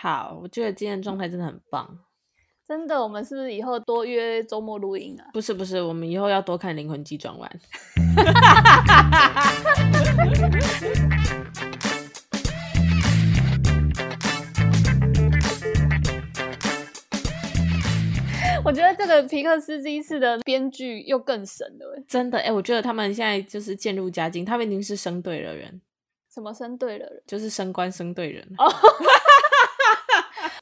好，我觉得今天状态真的很棒。真的，我们是不是以后多约周末录音啊？不是不是，我们以后要多看《灵魂急转弯》。我觉得这个皮克斯这一次的编剧又更神了，真的哎，我觉得他们现在就是渐入佳境，他们已经是生对了人。什么生对了人？就是升官升对人。Oh.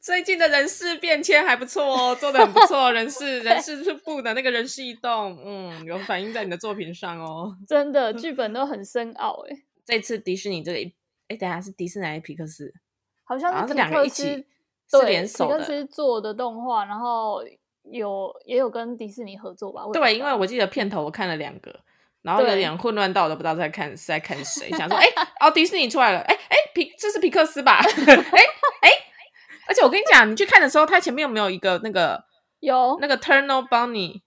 最近的人事变迁还不错哦，做的很不错。人事 人事是部的那个人事异动，嗯，有反映在你的作品上哦。真的，剧本都很深奥哎。这次迪士尼这个，哎，等下是迪士尼还是皮克斯？好像是两个一起对是联手的。皮克斯做的动画，然后有也有跟迪士尼合作吧？对，因为我记得片头我看了两个，然后有点混乱到我都不知道在看是在看谁，想说哎，哦，迪士尼出来了，哎哎皮这是皮克斯吧？哎哎。而且我跟你讲，你去看的时候，它前面有没有一个那个有那个 Turtle Bunny？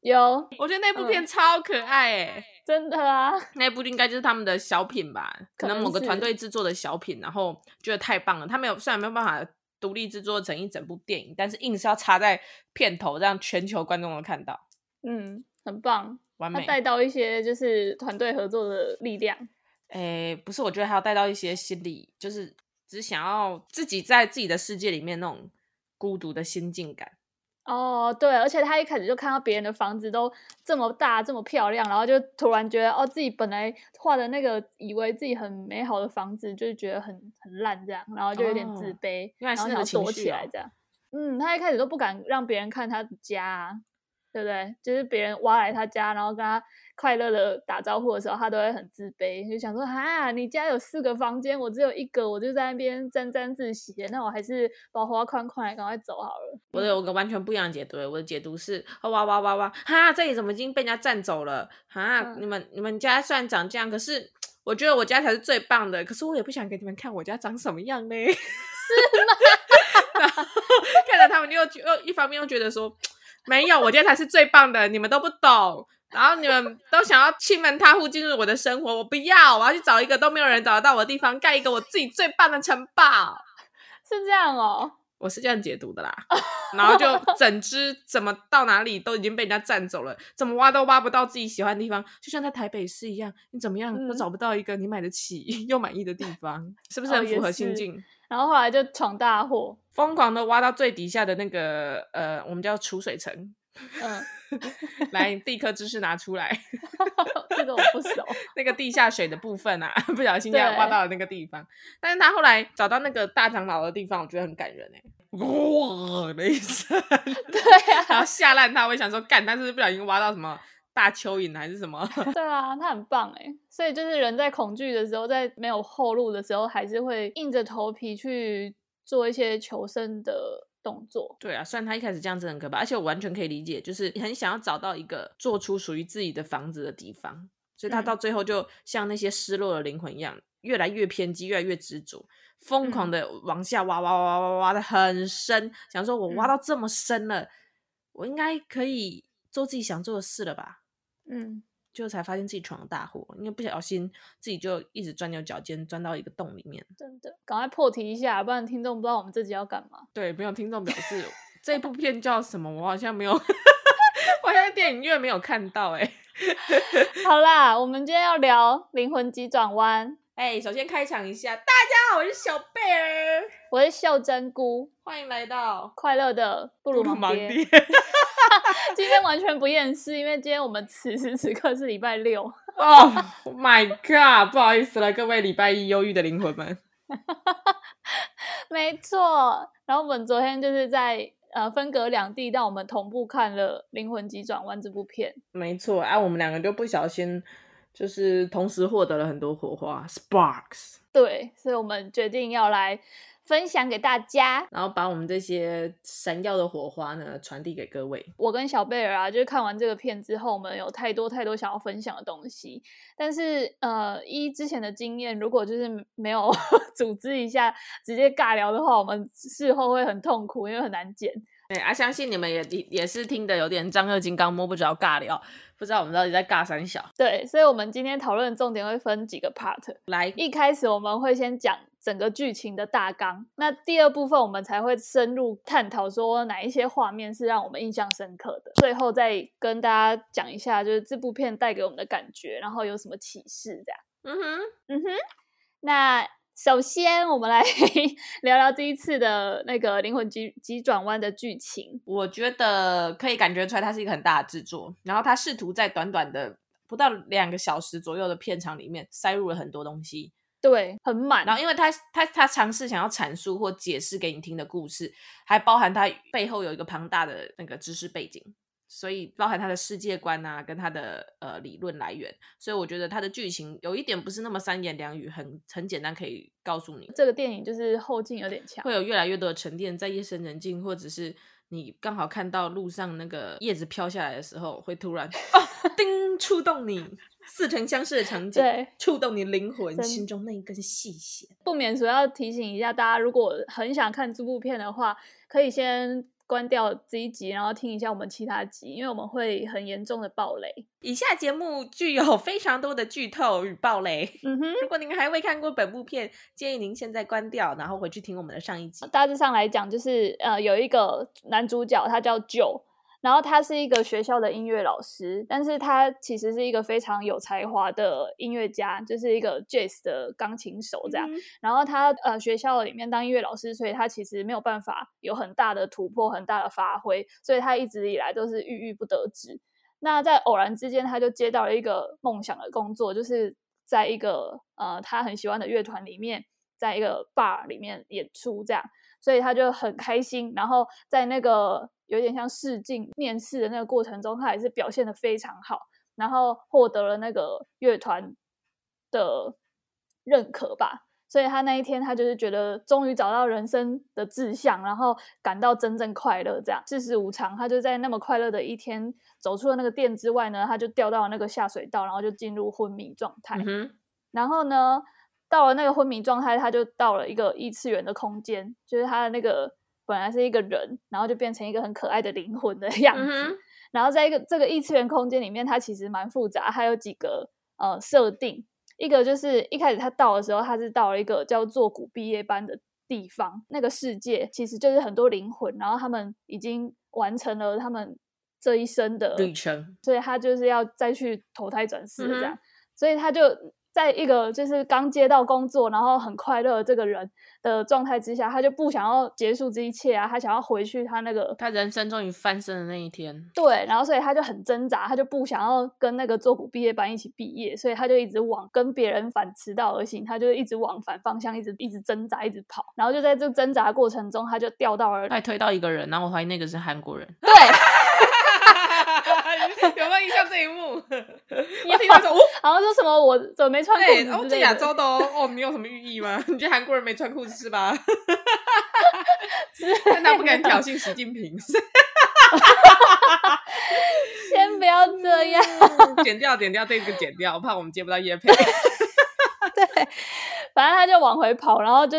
有，我觉得那部片超可爱诶、嗯、真的啊！那部应该就是他们的小品吧？可能某个团队制作的小品，然后觉得太棒了。他没有虽然没有办法独立制作成一整部电影，但是硬是要插在片头，让全球观众都看到。嗯，很棒，完美，带到一些就是团队合作的力量。诶，不是，我觉得还要带到一些心理，就是。只想要自己在自己的世界里面那种孤独的心境感。哦，对，而且他一开始就看到别人的房子都这么大、这么漂亮，然后就突然觉得，哦，自己本来画的那个以为自己很美好的房子，就觉得很很烂这样，然后就有点自卑，哦、然后想躲起来这样。嗯，他一开始都不敢让别人看他的家、啊，对不对？就是别人挖来他家，然后跟他。快乐的打招呼的时候，他都会很自卑，就想说：“啊，你家有四个房间，我只有一个，我就在那边沾沾自喜。那我还是把花框框来，赶快走好了。”我有个完全不一样的解读，我的解读是：哇哇哇哇，哈，这里怎么已经被人家占走了？哈，嗯、你们你们家虽然长这样，可是我觉得我家才是最棒的。可是我也不想给你们看我家长什么样呢？是吗？然后看着他们又又一方面又觉得说，没有，我今天才是最棒的，你们都不懂。然后你们都想要欺门踏户进入我的生活，我不要，我要去找一个都没有人找得到我的地方，盖一个我自己最棒的城堡。是这样哦，我是这样解读的啦。然后就 整只怎么到哪里都已经被人家占走了，怎么挖都挖不到自己喜欢的地方，就像在台北市一样，你怎么样都找不到一个你买得起 又满意的地 方，嗯、是不是很符合心境？然后后来就闯大祸，疯狂的挖到最底下的那个呃，我们叫储水层。嗯。来，地科知识拿出来。这个我不熟。那个地下水的部分啊，不小心挖到了那个地方。但是他后来找到那个大长老的地方，我觉得很感人哎。哇的一声。对啊。然后吓烂他，我也想说干，但是不小心挖到什么大蚯蚓还是什么？对啊，他很棒哎。所以就是人在恐惧的时候，在没有后路的时候，还是会硬着头皮去做一些求生的。动作对啊，虽然他一开始这样子很可怕，而且我完全可以理解，就是很想要找到一个做出属于自己的房子的地方，所以他到最后就像那些失落的灵魂一样，嗯、越来越偏激，越来越执着，疯狂的往下挖挖挖挖挖挖的很深，想说我挖到这么深了，嗯、我应该可以做自己想做的事了吧？嗯。就才发现自己闯了大祸，因为不小心自己就一直钻牛角尖，钻到一个洞里面。真的，赶快破题一下，不然听众不知道我们这集要干嘛。对，没有听众表示这部片叫什么，我好像没有，我好像在电影院没有看到哎。好啦，我们今天要聊《灵魂急转弯》。哎，首先开场一下，大家好，我是小贝儿，我是秀珍菇，欢迎来到快乐的布鲁芒爹。今天完全不厌世，因为今天我们此时此刻是礼拜六。哦、oh, my god！不好意思了，各位礼拜一忧郁的灵魂们。没错，然后我们昨天就是在呃分隔两地，但我们同步看了《灵魂急转弯》这部片。没错，哎、啊，我们两个就不小心就是同时获得了很多火花，sparks。对，所以我们决定要来。分享给大家，然后把我们这些闪耀的火花呢传递给各位。我跟小贝尔啊，就是看完这个片之后，我们有太多太多想要分享的东西。但是呃，依之前的经验，如果就是没有 组织一下，直接尬聊的话，我们事后会很痛苦，因为很难剪。对啊，相信你们也也是听得有点丈二金刚摸不着尬聊，不知道我们到底在尬三小。对，所以我们今天讨论的重点会分几个 part。来，一开始我们会先讲。整个剧情的大纲。那第二部分我们才会深入探讨说哪一些画面是让我们印象深刻的。最后再跟大家讲一下，就是这部片带给我们的感觉，然后有什么启示这样。嗯哼，嗯哼。那首先我们来 聊聊这一次的那个灵魂急急转弯的剧情。我觉得可以感觉出来，它是一个很大的制作，然后它试图在短短的。不到两个小时左右的片场里面，塞入了很多东西，对，很满。然后，因为他他他尝试想要阐述或解释给你听的故事，还包含他背后有一个庞大的那个知识背景，所以包含他的世界观啊，跟他的呃理论来源。所以我觉得他的剧情有一点不是那么三言两语，很很简单可以告诉你。这个电影就是后劲有点强，会有越来越多的沉淀，在夜深人静，或者是你刚好看到路上那个叶子飘下来的时候，会突然 哦，叮。触动你似曾相识的场景，对，触动你灵魂心中那一根细弦。不免主要提醒一下大家，如果很想看这部片的话，可以先关掉这一集，然后听一下我们其他集，因为我们会很严重的暴雷。以下节目具有非常多的剧透与暴雷。嗯哼，如果您还未看过本部片，建议您现在关掉，然后回去听我们的上一集。大致上来讲，就是呃，有一个男主角，他叫 Joe。然后他是一个学校的音乐老师，但是他其实是一个非常有才华的音乐家，就是一个 jazz 的钢琴手这样。嗯、然后他呃学校里面当音乐老师，所以他其实没有办法有很大的突破、很大的发挥，所以他一直以来都是郁郁不得志。那在偶然之间，他就接到了一个梦想的工作，就是在一个呃他很喜欢的乐团里面，在一个 bar 里面演出这样，所以他就很开心。然后在那个有点像试镜面试的那个过程中，他也是表现的非常好，然后获得了那个乐团的认可吧。所以他那一天，他就是觉得终于找到人生的志向，然后感到真正快乐。这样世事无常，他就在那么快乐的一天走出了那个店之外呢，他就掉到了那个下水道，然后就进入昏迷状态。嗯、然后呢，到了那个昏迷状态，他就到了一个异次元的空间，就是他的那个。本来是一个人，然后就变成一个很可爱的灵魂的 样子。嗯、然后在一个这个异次元空间里面，它其实蛮复杂，它有几个呃设定。一个就是一开始他到的时候，他是到了一个叫做古毕业班的地方，那个世界其实就是很多灵魂，然后他们已经完成了他们这一生的旅程，所以他就是要再去投胎转世这样，嗯、所以他就。在一个就是刚接到工作，然后很快乐这个人的状态之下，他就不想要结束这一切啊，他想要回去他那个他人生终于翻身的那一天。对，然后所以他就很挣扎，他就不想要跟那个做古毕业班一起毕业，所以他就一直往跟别人反迟到而行，他就一直往反方向，一直一直挣扎，一直跑，然后就在这挣扎过程中，他就掉到了，他推到一个人，然后我怀疑那个是韩国人。对。有没有印象这一幕？我听到说，什么我怎么没穿裤子？哦，这亚洲的哦，哦，你有什么寓意吗？你觉得韩国人没穿裤子是吧？但他不敢挑衅习近平。先不要这样，剪掉，剪掉这个，剪掉，我怕我们接不到叶配。对，反正他就往回跑，然后就。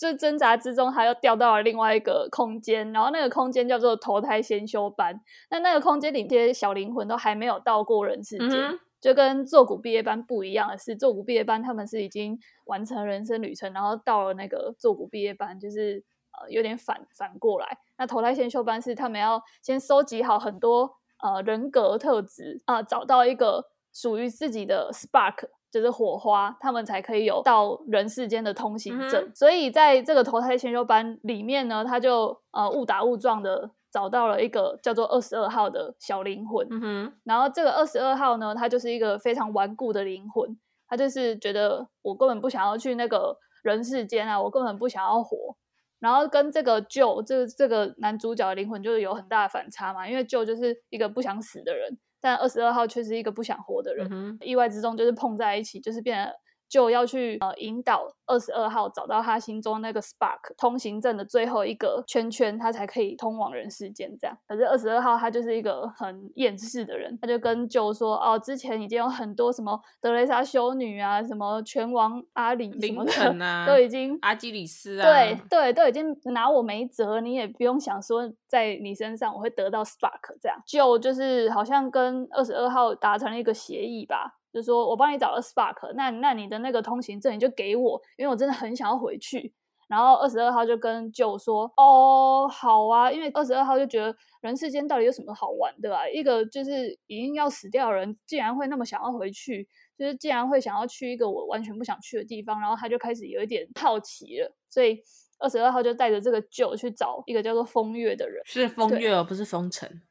就挣扎之中，他又掉到了另外一个空间，然后那个空间叫做投胎先修班。那那个空间里，这些小灵魂都还没有到过人世间，嗯、就跟做古毕业班不一样的是，做古毕业班他们是已经完成人生旅程，然后到了那个做古毕业班，就是呃有点反反过来。那投胎先修班是他们要先收集好很多呃人格特质啊、呃，找到一个属于自己的 spark。就是火花，他们才可以有到人世间的通行证。嗯、所以在这个投胎先修班里面呢，他就呃误打误撞的找到了一个叫做二十二号的小灵魂。嗯、哼然后这个二十二号呢，他就是一个非常顽固的灵魂，他就是觉得我根本不想要去那个人世间啊，我根本不想要活。然后跟这个 Joe 这个这个男主角的灵魂就是有很大的反差嘛，因为 Joe 就是一个不想死的人。但二十二号却是一个不想活的人，嗯、意外之中就是碰在一起，就是变成。就要去呃引导二十二号找到他心中那个 spark 通行证的最后一个圈圈，他才可以通往人世间。这样，可是二十二号他就是一个很厌世的人，他就跟 Joe 说：“哦，之前已经有很多什么德雷莎修女啊，什么拳王阿里什么的，林肯啊，都已经阿基里斯啊，对对，都已经拿我没辙，你也不用想说在你身上我会得到 spark。这样，Joe 就是好像跟二十二号达成了一个协议吧。”就说我帮你找了 Spark，那那你的那个通行证你就给我，因为我真的很想要回去。然后二十二号就跟 Joe 说：“哦，好啊，因为二十二号就觉得人世间到底有什么好玩的啊？一个就是已经要死掉的人，竟然会那么想要回去，就是竟然会想要去一个我完全不想去的地方，然后他就开始有一点好奇了，所以。”二十二号就带着这个 Joe 去找一个叫做风月的人，是风月而不是风尘。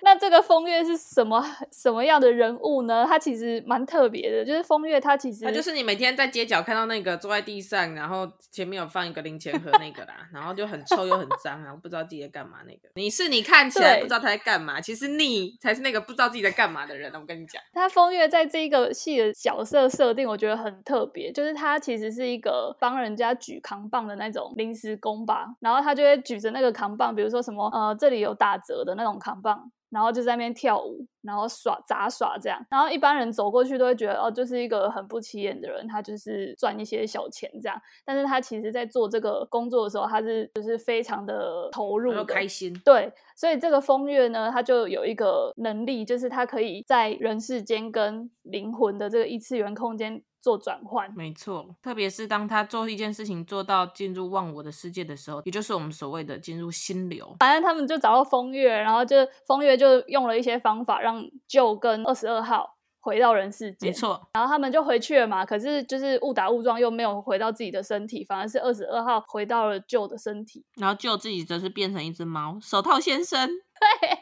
那这个风月是什么什么样的人物呢？他其实蛮特别的，就是风月他其实他就是你每天在街角看到那个坐在地上，然后前面有放一个零钱盒那个啦，然后就很臭又很脏然后，不知道自己在干嘛那个。你是你看起来不知道他在干嘛，其实你才是那个不知道自己在干嘛的人。我跟你讲，他风月在这一个戏的角色设定，我觉得很特别，就是他其实是一。一个帮人家举扛棒的那种临时工吧，然后他就会举着那个扛棒，比如说什么呃，这里有打折的那种扛棒，然后就在那边跳舞，然后耍杂耍这样，然后一般人走过去都会觉得哦，就是一个很不起眼的人，他就是赚一些小钱这样，但是他其实在做这个工作的时候，他是就是非常的投入的，开心，对，所以这个风月呢，他就有一个能力，就是他可以在人世间跟灵魂的这个异次元空间。做转换，没错，特别是当他做一件事情做到进入忘我的世界的时候，也就是我们所谓的进入心流。反正他们就找到风月，然后就风月就用了一些方法让 Joe 跟二十二号回到人世间。没错，然后他们就回去了嘛。可是就是误打误撞，又没有回到自己的身体，反而是二十二号回到了 Joe 的身体。然后 Joe 自己则是变成一只猫，手套先生。对，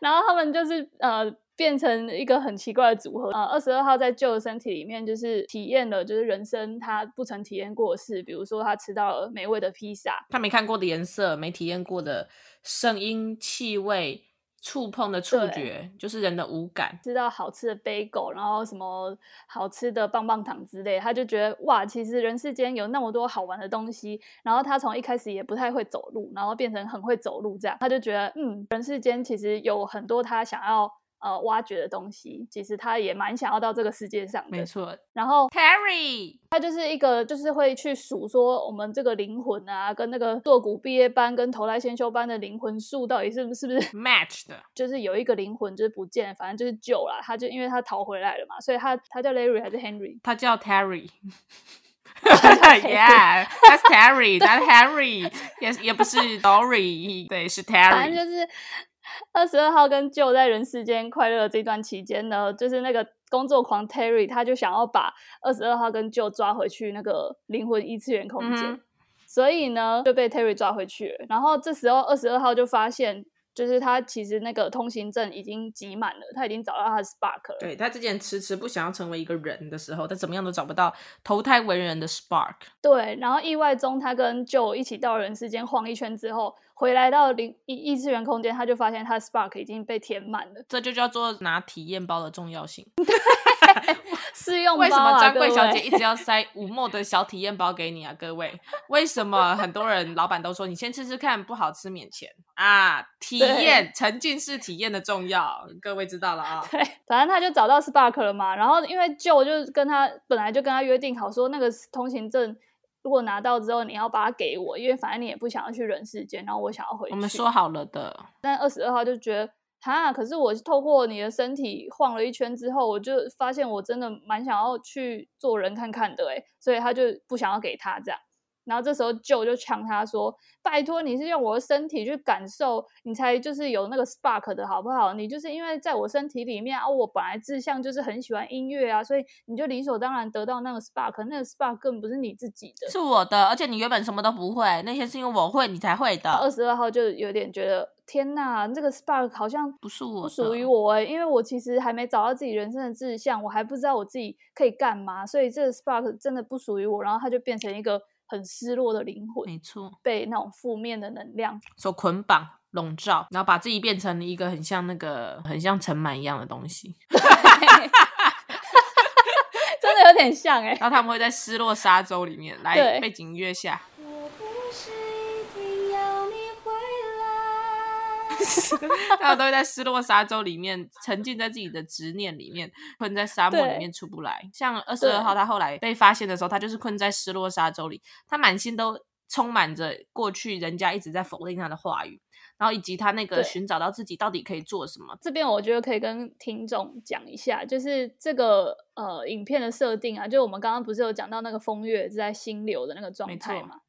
然后他们就是呃。变成一个很奇怪的组合。啊，二十二号在的身体里面，就是体验了就是人生他不曾体验过的事，比如说他吃到了美味的披萨，他没看过的颜色，没体验过的声音、气味、触碰的触觉，就是人的五感。吃到好吃的 bagel，然后什么好吃的棒棒糖之类，他就觉得哇，其实人世间有那么多好玩的东西。然后他从一开始也不太会走路，然后变成很会走路，这样他就觉得嗯，人世间其实有很多他想要。呃，挖掘的东西，其实他也蛮想要到这个世界上的。没错。然后 Terry，他就是一个，就是会去数说我们这个灵魂啊，跟那个堕谷毕业班跟投胎先修班的灵魂数到底是不是不是 match 的？就是有一个灵魂就是不见，反正就是救了，他就因为他逃回来了嘛，所以他他叫 Larry 还是 Henry？他叫 Terry。Yeah，that's Terry，that's Henry，也也不是 Dory，对，是 Terry。反正就是。二十二号跟 Joe 在人世间快乐的这段期间呢，就是那个工作狂 Terry，他就想要把二十二号跟 Joe 抓回去那个灵魂异次元空间，嗯、所以呢就被 Terry 抓回去了。然后这时候二十二号就发现。就是他其实那个通行证已经挤满了，他已经找到他的 Spark 了。对，他之前迟迟不想要成为一个人的时候，他怎么样都找不到投胎为人的 Spark。对，然后意外中他跟 Joe 一起到人世间晃一圈之后，回来到灵异次元空间，他就发现他的 Spark 已经被填满了。这就叫做拿体验包的重要性。试用包啊，为什么专柜小姐一直要塞五墨的小体验包给你啊？各位，为什么很多人老板都说你先吃吃看，不好吃免钱啊？体验沉浸式体验的重要，各位知道了啊？对，反正他就找到 Spark 了嘛。然后因为 Joe 就跟他本来就跟他约定好说，那个通行证如果拿到之后，你要把它给我，因为反正你也不想要去人世间，然后我想要回去。我们说好了的。但二十二号就觉得。哈，可是我透过你的身体晃了一圈之后，我就发现我真的蛮想要去做人看看的，诶，所以他就不想要给他这样。然后这时候 Joe 就呛他说：“拜托，你是用我的身体去感受，你才就是有那个 spark 的好不好？你就是因为在我身体里面啊，我本来志向就是很喜欢音乐啊，所以你就理所当然得到那个 spark。那个 spark 根本不是你自己的，是我的。而且你原本什么都不会，那些是因为我会，你才会的。”二十二号就有点觉得天呐，这个 spark 好像不是我，不属于我诶，因为我其实还没找到自己人生的志向，我还不知道我自己可以干嘛，所以这个 spark 真的不属于我。然后它就变成一个。很失落的灵魂，没错，被那种负面的能量所捆绑、笼罩，然后把自己变成了一个很像那个、很像尘螨一样的东西，真的有点像哎。然后他们会在失落沙洲里面来背景音乐下。他们都会在失落沙洲里面沉浸在自己的执念里面，困在沙漠里面出不来。像二十二号，他后来被发现的时候，他就是困在失落沙洲里，他满心都充满着过去人家一直在否定他的话语，然后以及他那个寻找到自己到底可以做什么。这边我觉得可以跟听众讲一下，就是这个呃影片的设定啊，就我们刚刚不是有讲到那个风月是在心流的那个状态嘛？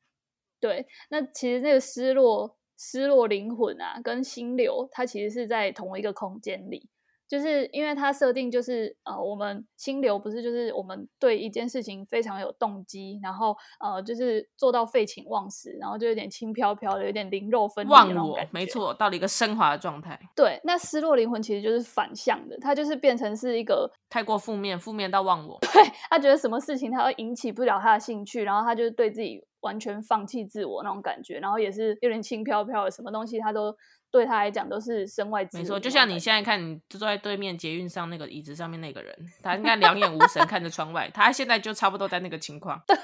对，那其实那个失落失落灵魂啊，跟心流，它其实是在同一个空间里。就是因为它设定就是呃，我们心流不是就是我们对一件事情非常有动机，然后呃，就是做到废寝忘食，然后就有点轻飘飘的，有点灵肉分离的那种感觉。没错，到了一个升华的状态。对，那失落灵魂其实就是反向的，它就是变成是一个太过负面，负面到忘我。对，他觉得什么事情他会引起不了他的兴趣，然后他就对自己完全放弃自我那种感觉，然后也是有点轻飘飘的，什么东西他都。对他来讲都是身外之物。没错，就像你现在看，你坐在对面捷运上那个椅子上面那个人，他应该两眼无神 看着窗外，他现在就差不多在那个情况。对，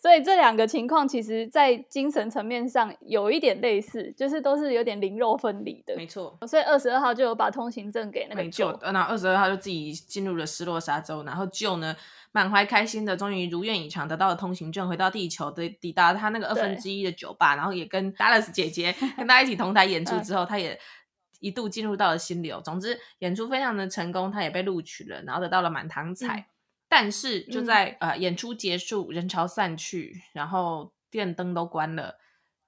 所以这两个情况其实，在精神层面上有一点类似，就是都是有点灵肉分离的。没错，所以二十二号就有把通行证给那个 Joe，那二十二号就自己进入了失落沙洲，然后 Joe 呢，满怀开心的，终于如愿以偿得到了通行证，回到地球的抵达他那个二分之一的酒吧，然后也跟 Dallas 姐姐 跟他一起同台演出之后，他也一度进入到了心流。总之，演出非常的成功，他也被录取了，然后得到了满堂彩。嗯、但是就在、嗯、呃演出结束，人潮散去，然后电灯都关了，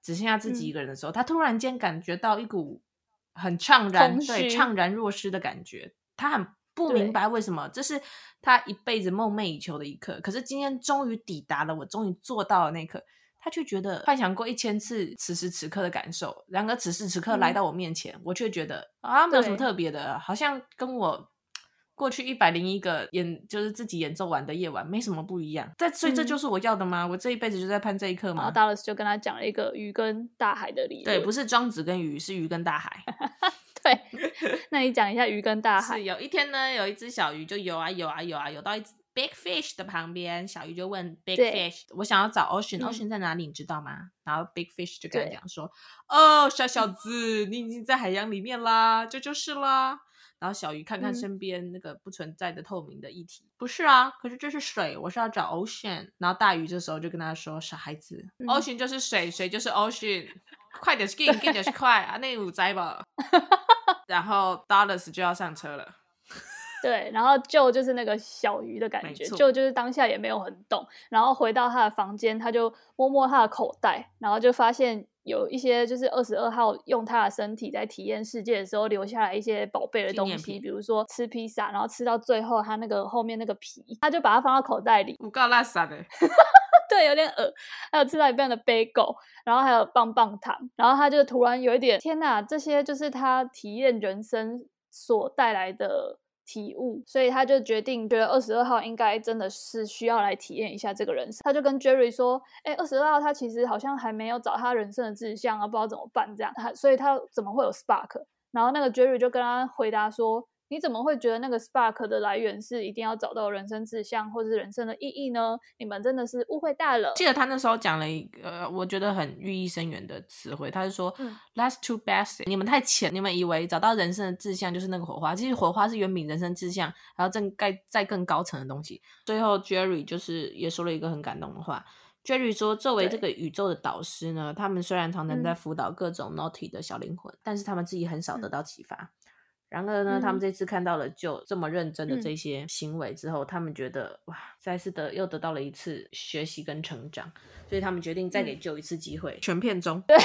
只剩下自己一个人的时候，嗯、他突然间感觉到一股很怅然，对，怅然若失的感觉，他很。不明白为什么，这是他一辈子梦寐以求的一刻。可是今天终于抵达了，我终于做到了那一刻，他却觉得幻想过一千次此时此刻的感受。然而此时此刻来到我面前，嗯、我却觉得啊，没有什么特别的，好像跟我过去一百零一个演就是自己演奏完的夜晚没什么不一样。这所以这就是我要的吗？嗯、我这一辈子就在盼这一刻吗？然后达勒斯就跟他讲了一个鱼跟大海的理论。对，不是庄子跟鱼，是鱼跟大海。对，那你讲一下鱼跟大海。是有一天呢，有一只小鱼就游啊游啊游啊游到一只 big fish 的旁边，小鱼就问 big fish：“ 我想要找 ocean，ocean 在哪里？你知道吗？”然后 big fish 就跟他讲说：“哦，小小子，你已经在海洋里面啦，这就是啦。”然后小鱼看看身边那个不存在的透明的液体，不是啊，可是这是水，我是要找 ocean。然后大鱼这时候就跟他说：“傻孩子，ocean 就是水，水就是 ocean。”快点，skin skin 就是快啊，那五摘吧。然后 Dallas 就要上车了。对，然后 Joe 就是那个小鱼的感觉，Joe 就是当下也没有很懂。然后回到他的房间，他就摸摸他的口袋，然后就发现有一些就是二十二号用他的身体在体验世界的时候留下来一些宝贝的东西，比如说吃披萨，然后吃到最后他那个后面那个皮，他就把它放到口袋里。我够垃圾的。对，有点恶还有吃到一半的杯狗，然后还有棒棒糖，然后他就突然有一点，天哪，这些就是他体验人生所带来的体悟，所以他就决定，觉得二十二号应该真的是需要来体验一下这个人生。他就跟 Jerry 说：“哎，二十二号他其实好像还没有找他人生的志向啊，不知道怎么办这样，他所以他怎么会有 Spark？” 然后那个 Jerry 就跟他回答说。你怎么会觉得那个 spark 的来源是一定要找到人生志向或者是人生的意义呢？你们真的是误会大了。记得他那时候讲了一个我觉得很寓意深远的词汇，他是说、嗯、That's too basic，你们太浅，你们以为找到人生的志向就是那个火花，其实火花是远比人生志向还要更盖在更高层的东西。最后 Jerry 就是也说了一个很感动的话，Jerry 说，作为这个宇宙的导师呢，他们虽然常常在辅导各种 naughty 的小灵魂，嗯、但是他们自己很少得到启发。嗯然而呢，嗯、他们这次看到了就这么认真的这些行为之后，嗯、他们觉得哇，再次得又得到了一次学习跟成长，所以他们决定再给 Joe 一次机会。嗯、全片中，对，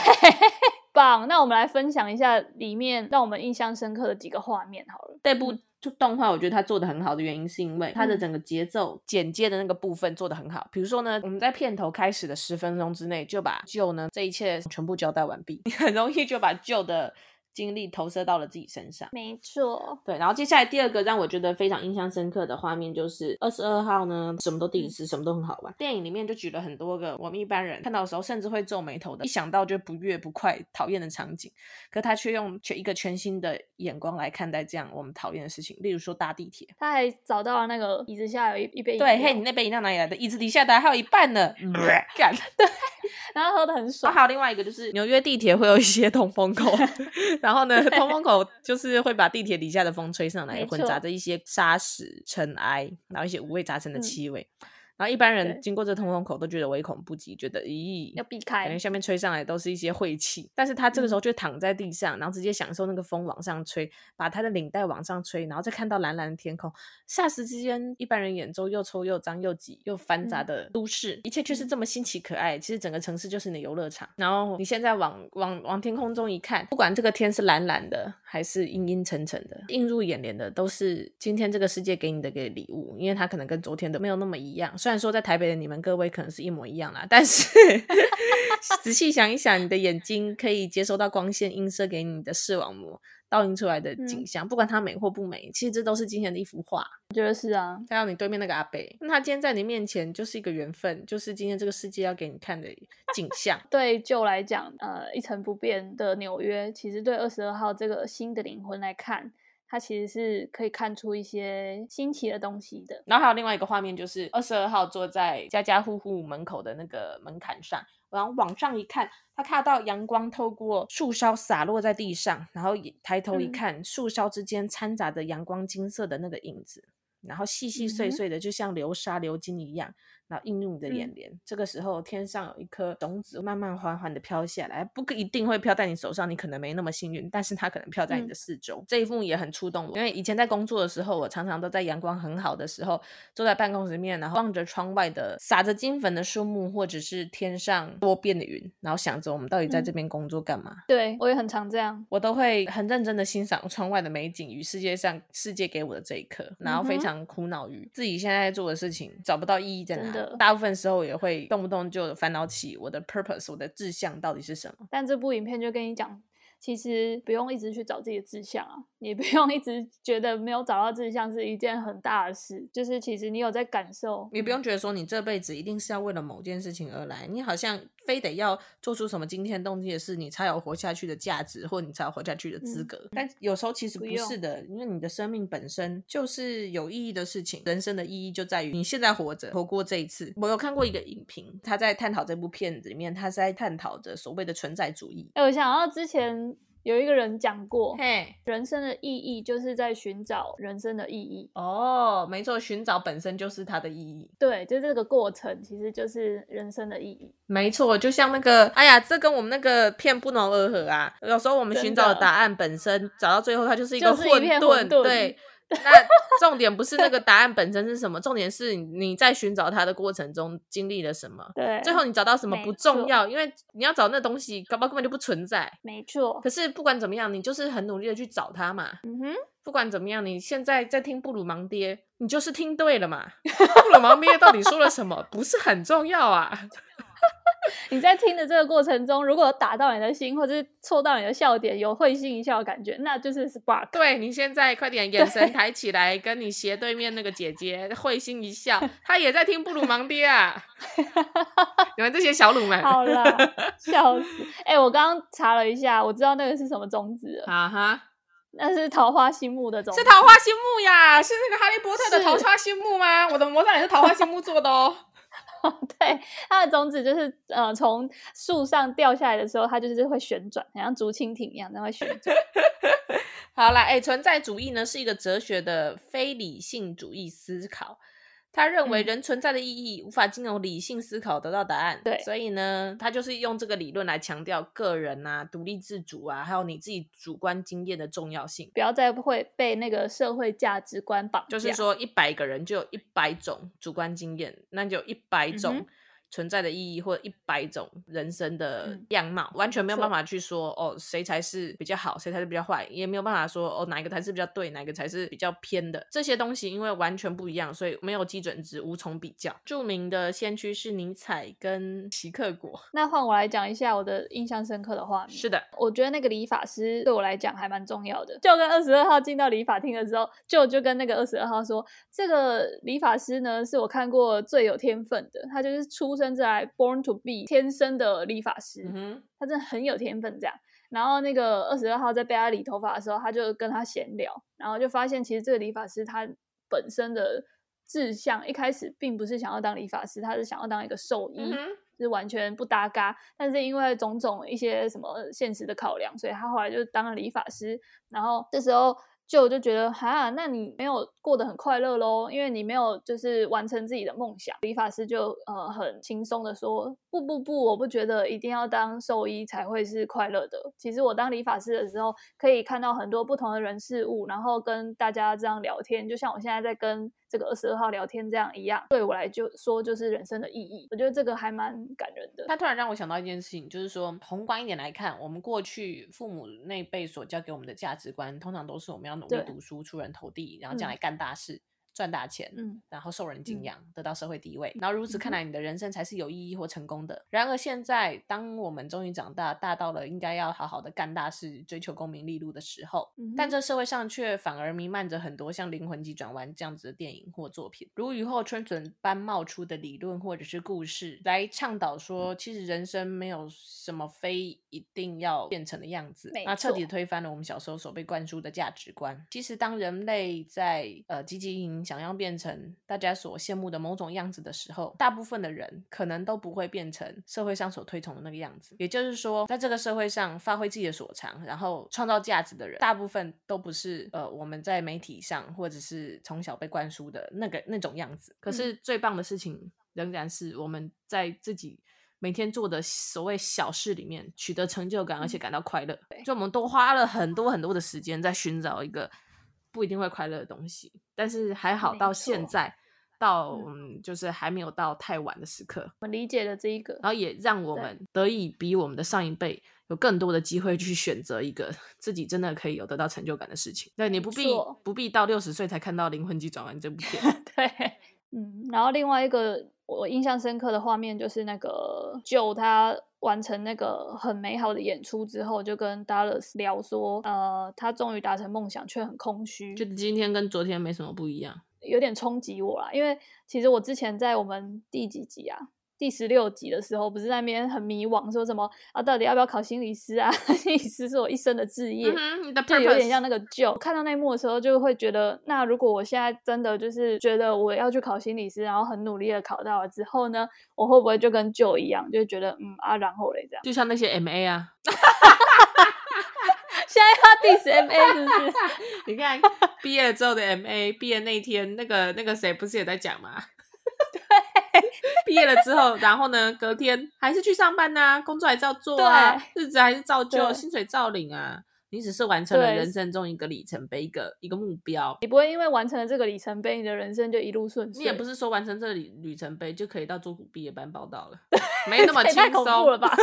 棒。那我们来分享一下里面让我们印象深刻的几个画面好了。这部就动画，我觉得它做的很好的原因是因为它的整个节奏剪接的那个部分做的很好。比如说呢，我们在片头开始的十分钟之内就把 Joe 呢这一切全部交代完毕，你 很容易就把 Joe 的。精力投射到了自己身上，没错。对，然后接下来第二个让我觉得非常印象深刻的画面就是二十二号呢，什么都第一次，什么都很好玩。电影里面就举了很多个我们一般人看到的时候甚至会皱眉头的，一想到就不悦不快、讨厌的场景，可他却用全一个全新的眼光来看待这样我们讨厌的事情。例如说搭地铁，他还找到了那个椅子下有一一杯饮料。对，嘿，你那杯饮料哪里来的？椅子底下的还有一半呢。干，对，然后喝的很爽。还有另外一个就是纽约地铁会有一些通风口。然后呢，通风口就是会把地铁底下的风吹上来，混杂着一些沙石、尘埃，然后一些五味杂陈的气味。嗯、然后一般人经过这通风口都觉得唯恐不及，觉得咦要避开，感觉下面吹上来都是一些晦气。但是他这个时候就躺在地上，嗯、然后直接享受那个风往上吹，把他的领带往上吹，然后再看到蓝蓝的天空，霎时之间，一般人眼中又臭又脏又挤又繁杂的都市，嗯、一切却是这么新奇可爱。其实整个城市就是你的游乐场。然后你现在往往往天空中一看，不管这个天是蓝蓝的还是阴阴沉沉的，映入眼帘的都是今天这个世界给你的个礼物，因为它可能跟昨天的没有那么一样。虽然说在台北的你们各位可能是一模一样啦，但是 仔细想一想，你的眼睛可以接收到光线映射给你的视网膜倒映出来的景象，嗯、不管它美或不美，其实这都是今天的一幅画。我觉得是啊。再到你对面那个阿伯，那他今天在你面前就是一个缘分，就是今天这个世界要给你看的景象。对 Joe 来讲，呃，一成不变的纽约，其实对二十二号这个新的灵魂来看。它其实是可以看出一些新奇的东西的。然后还有另外一个画面，就是二十二号坐在家家户户门口的那个门槛上，然后往上一看，他看到阳光透过树梢洒落在地上，然后抬头一看，嗯、树梢之间掺杂着阳光金色的那个影子，然后细细碎碎的，就像流沙流金一样。嗯然后映入你的眼帘，嗯、这个时候天上有一颗种子，慢慢缓缓的飘下来，不一定会飘在你手上，你可能没那么幸运，但是它可能飘在你的四周。嗯、这一幕也很触动我，因为以前在工作的时候，我常常都在阳光很好的时候，坐在办公室里面，然后望着窗外的撒着金粉的树木，或者是天上多变的云，然后想着我们到底在这边工作干嘛？嗯、对，我也很常这样，我都会很认真的欣赏窗外的美景与世界上世界给我的这一刻，然后非常苦恼于自己现在做的事情找不到意义在哪，大部分时候。也会动不动就烦恼起我的 purpose，我的志向到底是什么？但这部影片就跟你讲，其实不用一直去找自己的志向啊。你不用一直觉得没有找到志向是一件很大的事，就是其实你有在感受。你不用觉得说你这辈子一定是要为了某件事情而来，你好像非得要做出什么惊天动地的事，你才有活下去的价值，或你才有活下去的资格。嗯、但有时候其实不是的，因为你的生命本身就是有意义的事情，人生的意义就在于你现在活着，活过这一次。我有看过一个影评，他在探讨这部片子里面，他是在探讨着所谓的存在主义。哎，我想到之前。有一个人讲过，嘿人生的意义就是在寻找人生的意义。哦，没错，寻找本身就是它的意义。对，就这个过程其实就是人生的意义。没错，就像那个，哎呀，这跟我们那个片不谋而合啊。有时候我们寻找的答案本身，找到最后它就是一个混沌，一混沌对。那重点不是那个答案本身是什么，重点是你在寻找它的过程中经历了什么。对，最后你找到什么不重要，因为你要找那东西，搞不好根本就不存在。没错。可是不管怎么样，你就是很努力的去找它嘛。嗯哼。不管怎么样，你现在在听布鲁芒爹，你就是听对了嘛。布鲁芒爹到底说了什么，不是很重要啊。你在听的这个过程中，如果打到你的心，或者是戳到你的笑点，有会心一笑的感觉，那就是 spark。对，你现在快点眼神抬起来，跟你斜对面那个姐姐会心一笑，她也在听布鲁芒爹啊！你们这些小鲁们，好啦，笑死！哎、欸，我刚刚查了一下，我知道那个是什么种子。啊哈，那是桃花心木的种子，是桃花心木呀？是那个哈利波特的桃花心木吗？我的魔杖也是桃花心木做的哦。对，它的种子就是呃，从树上掉下来的时候，它就是会旋转，好像竹蜻蜓一样，它会旋转。好啦，哎，存在主义呢是一个哲学的非理性主义思考。他认为人存在的意义无法经由理性思考得到答案，对，所以呢，他就是用这个理论来强调个人啊、独立自主啊，还有你自己主观经验的重要性，不要再会被那个社会价值观绑架。就是说，一百个人就有一百种主观经验，那就有一百种。嗯存在的意义或者一百种人生的样貌，嗯、完全没有办法去说哦，谁才是比较好，谁才是比较坏，也没有办法说哦，哪一个才是比较对，哪一个才是比较偏的。这些东西因为完全不一样，所以没有基准值，无从比较。著名的先驱是尼采跟齐克果。那换我来讲一下我的印象深刻的画面。是的，我觉得那个理发师对我来讲还蛮重要的。就跟二十二号进到理发厅的时候，就就跟那个二十二号说，这个理发师呢是我看过最有天分的，他就是出。生在 born to be 天生的理发师，嗯、他真的很有天分。这样，然后那个二十二号在被他理头发的时候，他就跟他闲聊，然后就发现其实这个理发师他本身的志向一开始并不是想要当理发师，他是想要当一个兽医，嗯、是完全不搭嘎。但是因为种种一些什么现实的考量，所以他后来就当了理发师。然后这时候。就就觉得哈，那你没有过得很快乐喽，因为你没有就是完成自己的梦想。理发师就呃很轻松的说，不不不，我不觉得一定要当兽医才会是快乐的。其实我当理发师的时候，可以看到很多不同的人事物，然后跟大家这样聊天，就像我现在在跟这个二十二号聊天这样一样，对我来就说就是人生的意义。我觉得这个还蛮感人的。他突然让我想到一件事情，就是说宏观一点来看，我们过去父母那辈所教给我们的价值观，通常都是我们要努力读书、出人头地，然后将来干大事。嗯赚大钱，嗯，然后受人敬仰，嗯、得到社会地位，然后如此看来，你的人生才是有意义或成功的。嗯、然而现在，当我们终于长大，大到了应该要好好的干大事、追求功名利禄的时候，嗯、但这社会上却反而弥漫着很多像《灵魂急转弯》这样子的电影或作品，如雨后春笋般冒出的理论或者是故事，来倡导说，其实人生没有什么非一定要变成的样子，那彻底推翻了我们小时候所被灌输的价值观。其实，当人类在呃积极营想要变成大家所羡慕的某种样子的时候，大部分的人可能都不会变成社会上所推崇的那个样子。也就是说，在这个社会上发挥自己的所长，然后创造价值的人，大部分都不是呃我们在媒体上或者是从小被灌输的那个那种样子。可是最棒的事情仍然是我们在自己每天做的所谓小事里面取得成就感，而且感到快乐。就我们都花了很多很多的时间在寻找一个。不一定会快乐的东西，但是还好到现在，到嗯，就是还没有到太晚的时刻。我理解了这一个，然后也让我们得以比我们的上一辈有更多的机会去选择一个 自己真的可以有得到成就感的事情。对，你不必不必到六十岁才看到《灵魂急转弯》这部 片。对，嗯，然后另外一个我印象深刻的画面就是那个救他。完成那个很美好的演出之后，就跟 Dallas 聊说，呃，他终于达成梦想，却很空虚。就今天跟昨天没什么不一样，有点冲击我啦。因为其实我之前在我们第几集啊？第十六集的时候，不是在那边很迷惘，说什么啊？到底要不要考心理师啊？心理师是我一生的志业，嗯、就有点像那个 Joe。看到那一幕的时候，就会觉得，那如果我现在真的就是觉得我要去考心理师，然后很努力的考到了之后呢，我会不会就跟 Joe 一样，就觉得嗯啊，然后嘞这样，就像那些 MA 啊，现在要 diss MA 是不是？你看毕业之后的 MA，毕业那一天，那个那个谁不是也在讲吗？毕业了之后，然后呢？隔天还是去上班呐、啊，工作还照做啊，日子还是照旧，薪水照领啊。你只是完成了人生中一个里程碑，一个一个目标。你不会因为完成了这个里程碑，你的人生就一路顺遂。你也不是说完成这个里里程碑就可以到做股毕业班报到了，没那么轻松。太恐怖了吧？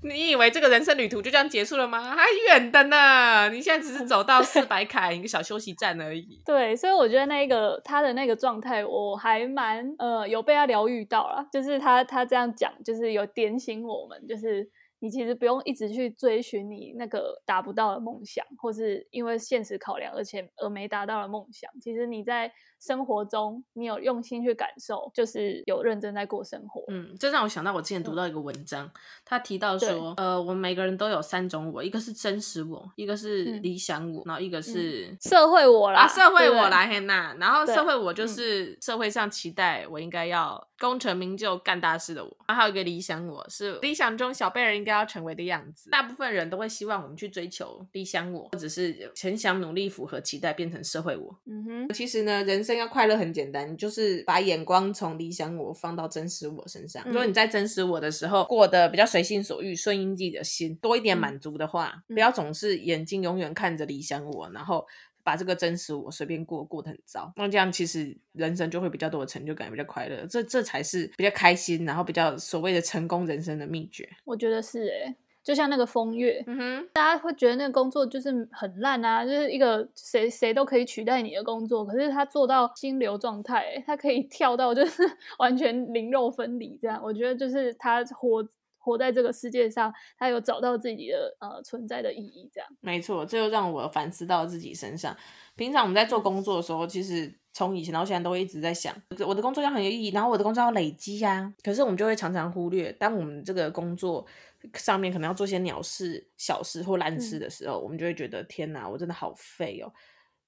你以为这个人生旅途就这样结束了吗？还远的呢！你现在只是走到四 百卡一个小休息站而已。对，所以我觉得那个他的那个状态，我还蛮呃有被他疗愈到了。就是他他这样讲，就是有点醒我们，就是。你其实不用一直去追寻你那个达不到的梦想，或是因为现实考量而且而没达到的梦想。其实你在生活中，你有用心去感受，就是有认真在过生活。嗯，这让我想到我之前读到一个文章，他提到说，呃，我们每个人都有三种我，一个是真实我，一个是理想我，嗯、然后一个是、嗯、社会我啦，啊、社会我啦嘿娜。然后社会我就是社会上期待我应该要功成名就、干大事的我。然后还有一个理想我是理想中小辈人应该要成为的样子。大部分人都会希望我们去追求理想我，或者是很想努力符合期待，变成社会我。嗯哼，其实呢，人生要快乐很简单，你就是把眼光从理想我放到真实我身上。如果你在真实我的时候过得比较随心所欲、顺应自己的心，多一点满足的话，不要总是眼睛永远看着理想我，然后把这个真实我随便过，过得很糟。那这样其实人生就会比较多的成就感，比较快乐。这这才是比较开心，然后比较所谓的成功人生的秘诀。我觉得是诶。就像那个风月，嗯哼，大家会觉得那个工作就是很烂啊，就是一个谁谁都可以取代你的工作。可是他做到心流状态，他可以跳到就是完全灵肉分离这样。我觉得就是他活活在这个世界上，他有找到自己的呃存在的意义这样。没错，这就让我反思到自己身上。平常我们在做工作的时候，其实从以前到现在都会一直在想，我的工作要很有意义，然后我的工作要累积呀、啊。可是我们就会常常忽略，当我们这个工作。上面可能要做些鸟事、小事或烂事的时候，嗯、我们就会觉得天哪，我真的好废哦。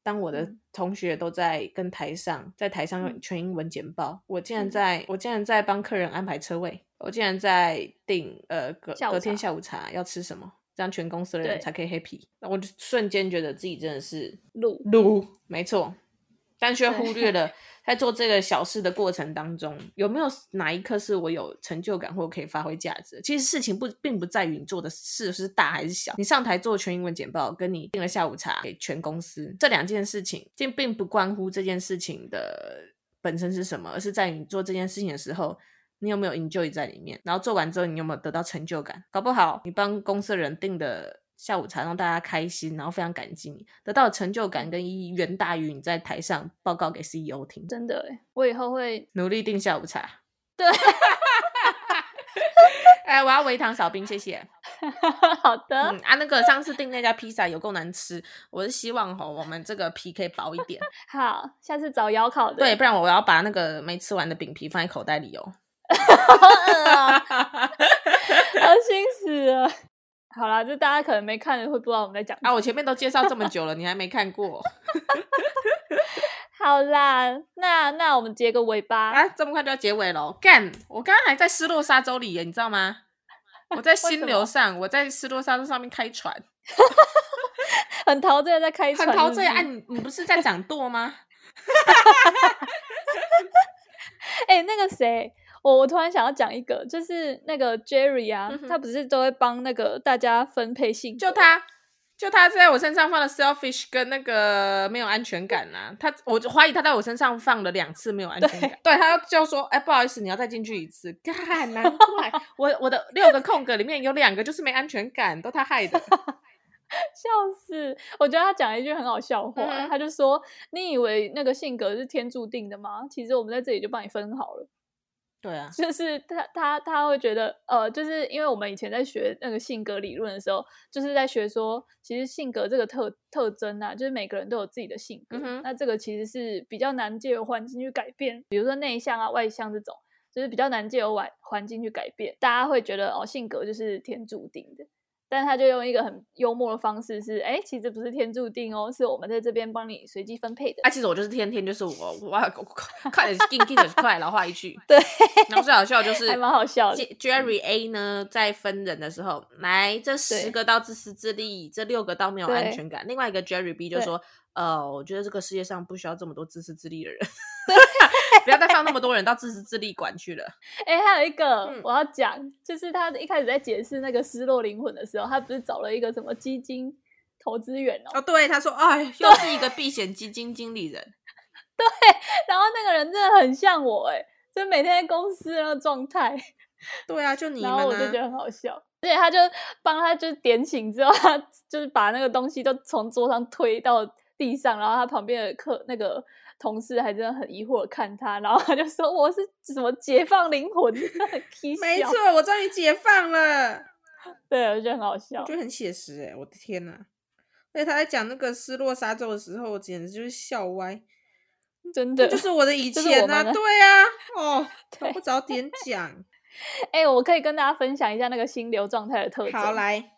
当我的同学都在跟台上，在台上用全英文简报，嗯、我竟然在，嗯、我竟然在帮客人安排车位，我竟然在订呃隔隔天下午茶要吃什么，这样全公司的人才可以 happy。那我就瞬间觉得自己真的是路。路，没错，但却忽略了 在做这个小事的过程当中，有没有哪一刻是我有成就感或可以发挥价值？其实事情不并不在于你做的事是大还是小，你上台做全英文简报，跟你订了下午茶给全公司这两件事情，并并不关乎这件事情的本身是什么，而是在于你做这件事情的时候。你有没有 enjoy 在里面？然后做完之后，你有没有得到成就感？搞不好你帮公司的人定的下午茶让大家开心，然后非常感激你，得到成就感跟意义远大于你在台上报告给 CEO 听。真的诶，我以后会努力订下午茶。对，哎，我要微糖小冰，谢谢。好的。嗯啊，那个上次订那家披萨有够难吃，我是希望吼我们这个皮可以薄一点。好，下次找窑烤的。对，不然我要把那个没吃完的饼皮放在口袋里哦。好啦，就大家可能没看，会不知道我们在讲啊。我前面都介绍这么久了，你还没看过？好啦，那那我们结个尾巴啊！这么快就要结尾了？干！我刚刚还在失落沙洲里耶，你知道吗？我在心流上，我在失落沙洲上面开船，很陶醉在开船，很陶醉。哎、啊，你你不是在掌舵吗？哎、欸，那个谁？我我突然想要讲一个，就是那个 Jerry 啊，嗯、他不是都会帮那个大家分配信，就他，就他在我身上放了 selfish 跟那个没有安全感啊，他我怀疑他在我身上放了两次没有安全感，对，对他就说，哎，不好意思，你要再进去一次，干，难 怪我我的六个空格里面有两个就是没安全感，都他害的，笑死！我觉得他讲了一句很好笑话，嗯、他就说，你以为那个性格是天注定的吗？其实我们在这里就帮你分好了。对啊，就是他他他会觉得，呃，就是因为我们以前在学那个性格理论的时候，就是在学说，其实性格这个特特征啊，就是每个人都有自己的性格，嗯、那这个其实是比较难借由环境去改变，比如说内向啊、外向这种，就是比较难借由环环境去改变，大家会觉得哦，性格就是天注定的。但他就用一个很幽默的方式是，哎，其实不是天注定哦，是我们在这边帮你随机分配的。啊，其实我就是天天就是我，我快点进进的快，老话一句。对，然后最好笑就是还蛮好笑的。Jerry A 呢，在分人的时候，来这十个到自私自利，这六个到没有安全感。另外一个 Jerry B 就说，呃，我觉得这个世界上不需要这么多自私自利的人。对。不要再放那么多人到自私自利馆去了。哎、欸，还有一个、嗯、我要讲，就是他一开始在解释那个失落灵魂的时候，他不是找了一个什么基金投资员哦？哦，对，他说，哎，又是一个避险基金经理人。对，然后那个人真的很像我，哎，就每天在公司那个状态。对啊，就你、啊。然后我就觉得很好笑，而且他就帮他就点醒之后，他就是把那个东西都从桌上推到地上，然后他旁边的客那个。同事还真的很疑惑的看他，然后他就说：“我是什么解放灵魂？”没错，我终于解放了。对，我觉得很好笑，我觉得很写实哎！我的天呐，而且他在讲那个失落沙洲的时候，简直就是笑歪。真的，就是我的以前啊！对呀、啊，哦，找不早点讲。哎、欸，我可以跟大家分享一下那个心流状态的特征。好，来。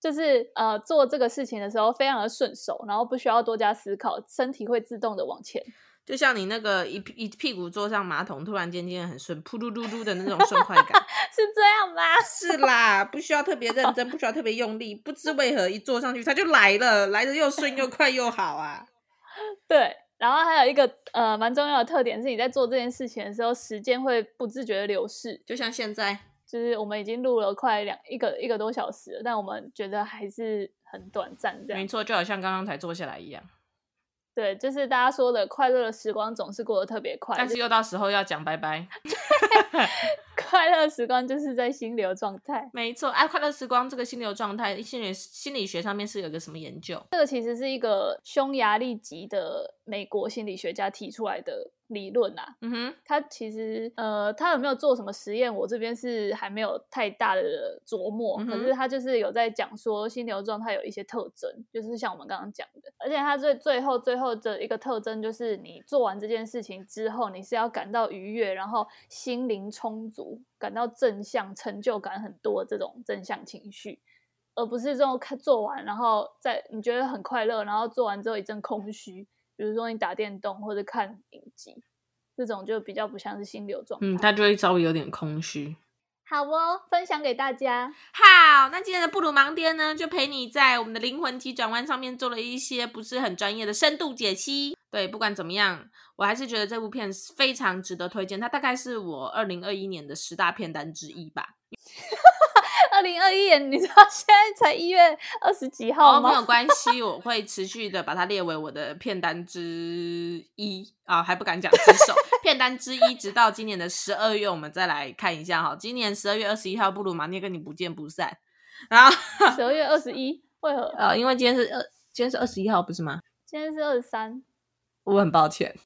就是呃，做这个事情的时候非常的顺手，然后不需要多加思考，身体会自动的往前。就像你那个一一屁股坐上马桶，突然间间很顺，噗噜噜噜的那种顺快感，是这样吗？是啦，不需要特别认真，不需要特别用力，不知为何一坐上去它就来了，来的又顺又快又好啊。对，然后还有一个呃蛮重要的特点是，你在做这件事情的时候，时间会不自觉的流逝，就像现在。就是我们已经录了快两一个一个多小时了，但我们觉得还是很短暂，这样。没错，就好像刚刚才坐下来一样。对，就是大家说的快乐的时光总是过得特别快，但是又到时候要讲拜拜。快乐时光就是在心流状态。没错，哎、啊，快乐时光这个心流状态，心理心理学上面是有个什么研究？这个其实是一个匈牙利籍的美国心理学家提出来的。理论啊，嗯哼，他其实呃，他有没有做什么实验？我这边是还没有太大的琢磨。嗯、可是他就是有在讲说，心流状态有一些特征，就是像我们刚刚讲的。而且他最最后最后的一个特征就是，你做完这件事情之后，你是要感到愉悦，然后心灵充足，感到正向、成就感很多这种正向情绪，而不是这种看做完然后在你觉得很快乐，然后做完之后一阵空虚。比如说你打电动或者看影集，这种就比较不像是心流状态。嗯，他就会稍微有点空虚。好哦，分享给大家。好，那今天的布鲁芒爹呢，就陪你在我们的灵魂急转弯上面做了一些不是很专业的深度解析。对，不管怎么样，我还是觉得这部片非常值得推荐。它大概是我二零二一年的十大片单之一吧。二零二一年，你知道现在才一月二十几号吗？哦，没有关系，我会持续的把它列为我的片单之一啊，还不敢讲之首，片单之一，直到今年的十二月，我们再来看一下哈。今年十二月二十一号，布鲁马涅跟你不见不散。然后十二月二十一，为何？呃，因为今天是二，今天是二十一号，不是吗？今天是二十三，我很抱歉。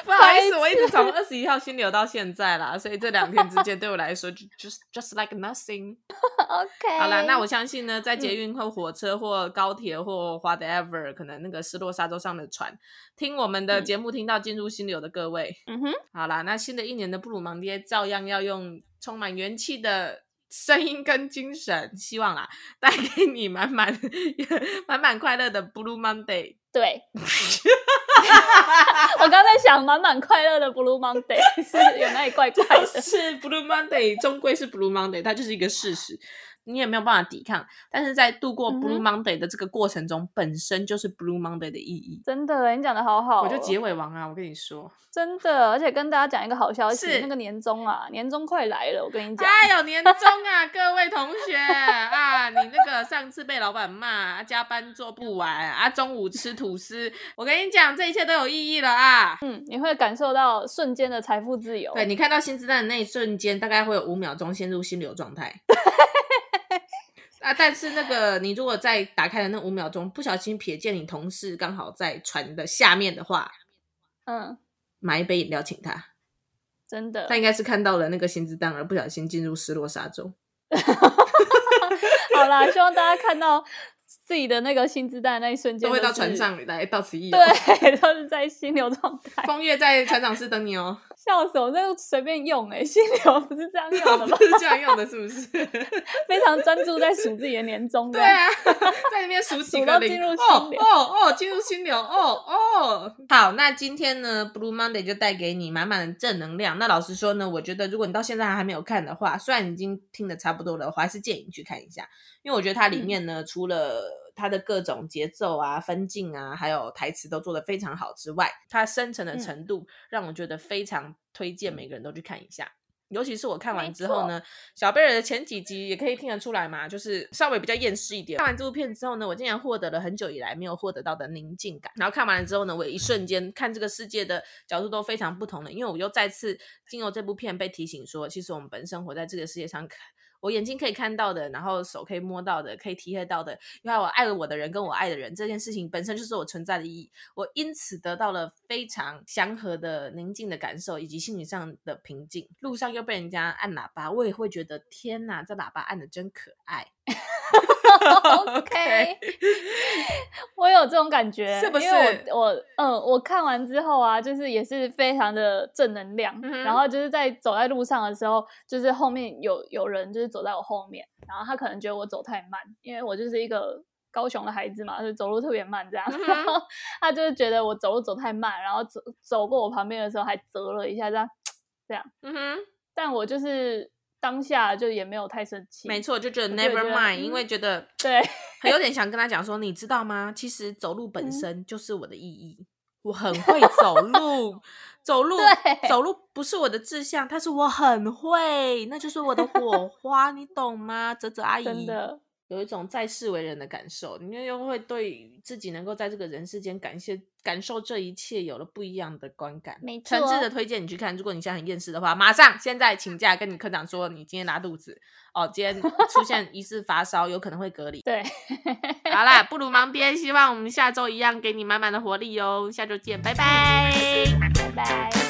不好意思，我一直从二十一号心流到现在啦，所以这两天之间对我来说就 just just like nothing。OK，好啦，那我相信呢，在捷运或火车或高铁或 whatever，可能那个失落沙洲上的船，听我们的节目听到进入心流的各位，嗯哼，好啦，那新的一年的布鲁芒爹照样要用充满元气的声音跟精神，希望啦带给你满满 满满快乐的 Blue Monday。对。我刚在想，满满快乐的 Blue Monday 是有那里怪怪的？是 Blue Monday，终归是 Blue Monday，它就是一个事实。你也没有办法抵抗，但是在度过 Blue Monday 的这个过程中，嗯、本身就是 Blue Monday 的意义。真的，你讲的好好、哦，我就结尾王啊！我跟你说，真的，而且跟大家讲一个好消息，是那个年终啊，年终快来了，我跟你讲，哎呦，年终啊，各位同学啊，你那个上次被老板骂，加班做不完啊，中午吃吐司，我跟你讲，这一切都有意义了啊！嗯，你会感受到瞬间的财富自由。对，你看到薪资单的那一瞬间，大概会有五秒钟陷入心流状态。啊！但是那个，你如果在打开的那五秒钟不小心瞥见你同事刚好在船的下面的话，嗯，买一杯饮料请他。真的，他应该是看到了那个薪资单而不小心进入失落沙洲。好啦，希望大家看到自己的那个薪资单那一瞬间，都会到船上来到此一游。对，都是在心流状态。风月在船长室等你哦。笑死我！这个随便用哎、欸，心流不是这样用的吗？不是这样用的，是不是？非常专注在数自己的年终。对啊，在里面数几个零。哦哦哦，进入心流。哦哦。好，那今天呢，Blue Monday 就带给你满满的正能量。那老实说呢，我觉得如果你到现在还没有看的话，虽然已经听的差不多了，我还是建议你去看一下，因为我觉得它里面呢，嗯、除了它的各种节奏啊、分镜啊，还有台词都做得非常好之外，它深层的程度让我觉得非常推荐每个人都去看一下。尤其是我看完之后呢，小贝尔的前几集也可以听得出来嘛，就是稍微比较厌世一点。看完这部片之后呢，我竟然获得了很久以来没有获得到的宁静感。然后看完了之后呢，我一瞬间看这个世界的角度都非常不同了，因为我又再次经由这部片被提醒说，其实我们本身活在这个世界上。我眼睛可以看到的，然后手可以摸到的，可以体会到的，因为我爱了我的人跟我爱的人，这件事情本身就是我存在的意义。我因此得到了非常祥和的宁静的感受，以及心理上的平静。路上又被人家按喇叭，我也会觉得天哪，这喇叭按的真可爱。OK，我有这种感觉，是不是？因为我我嗯，我看完之后啊，就是也是非常的正能量。嗯、然后就是在走在路上的时候，就是后面有有人就是走在我后面，然后他可能觉得我走太慢，因为我就是一个高雄的孩子嘛，就走路特别慢这样。然后 他就是觉得我走路走太慢，然后走走过我旁边的时候还折了一下这样，这样。嗯哼，但我就是。当下就也没有太生气，没错，就觉得 never mind，因为觉得对，很有点想跟他讲说，你知道吗？其实走路本身就是我的意义，我很会走路，走路走路不是我的志向，但是我很会，那就是我的火花，你懂吗？泽泽阿姨真的。有一种在世为人的感受，你又会对自己能够在这个人世间感谢、感受这一切有了不一样的观感。没错，诚挚的推荐你去看。如果你现在很厌世的话，马上现在请假跟你科长说，你今天拉肚子哦，今天出现疑似发烧，有可能会隔离。对，好啦，不如忙边，希望我们下周一样给你满满的活力哟。下周见，拜拜，拜拜。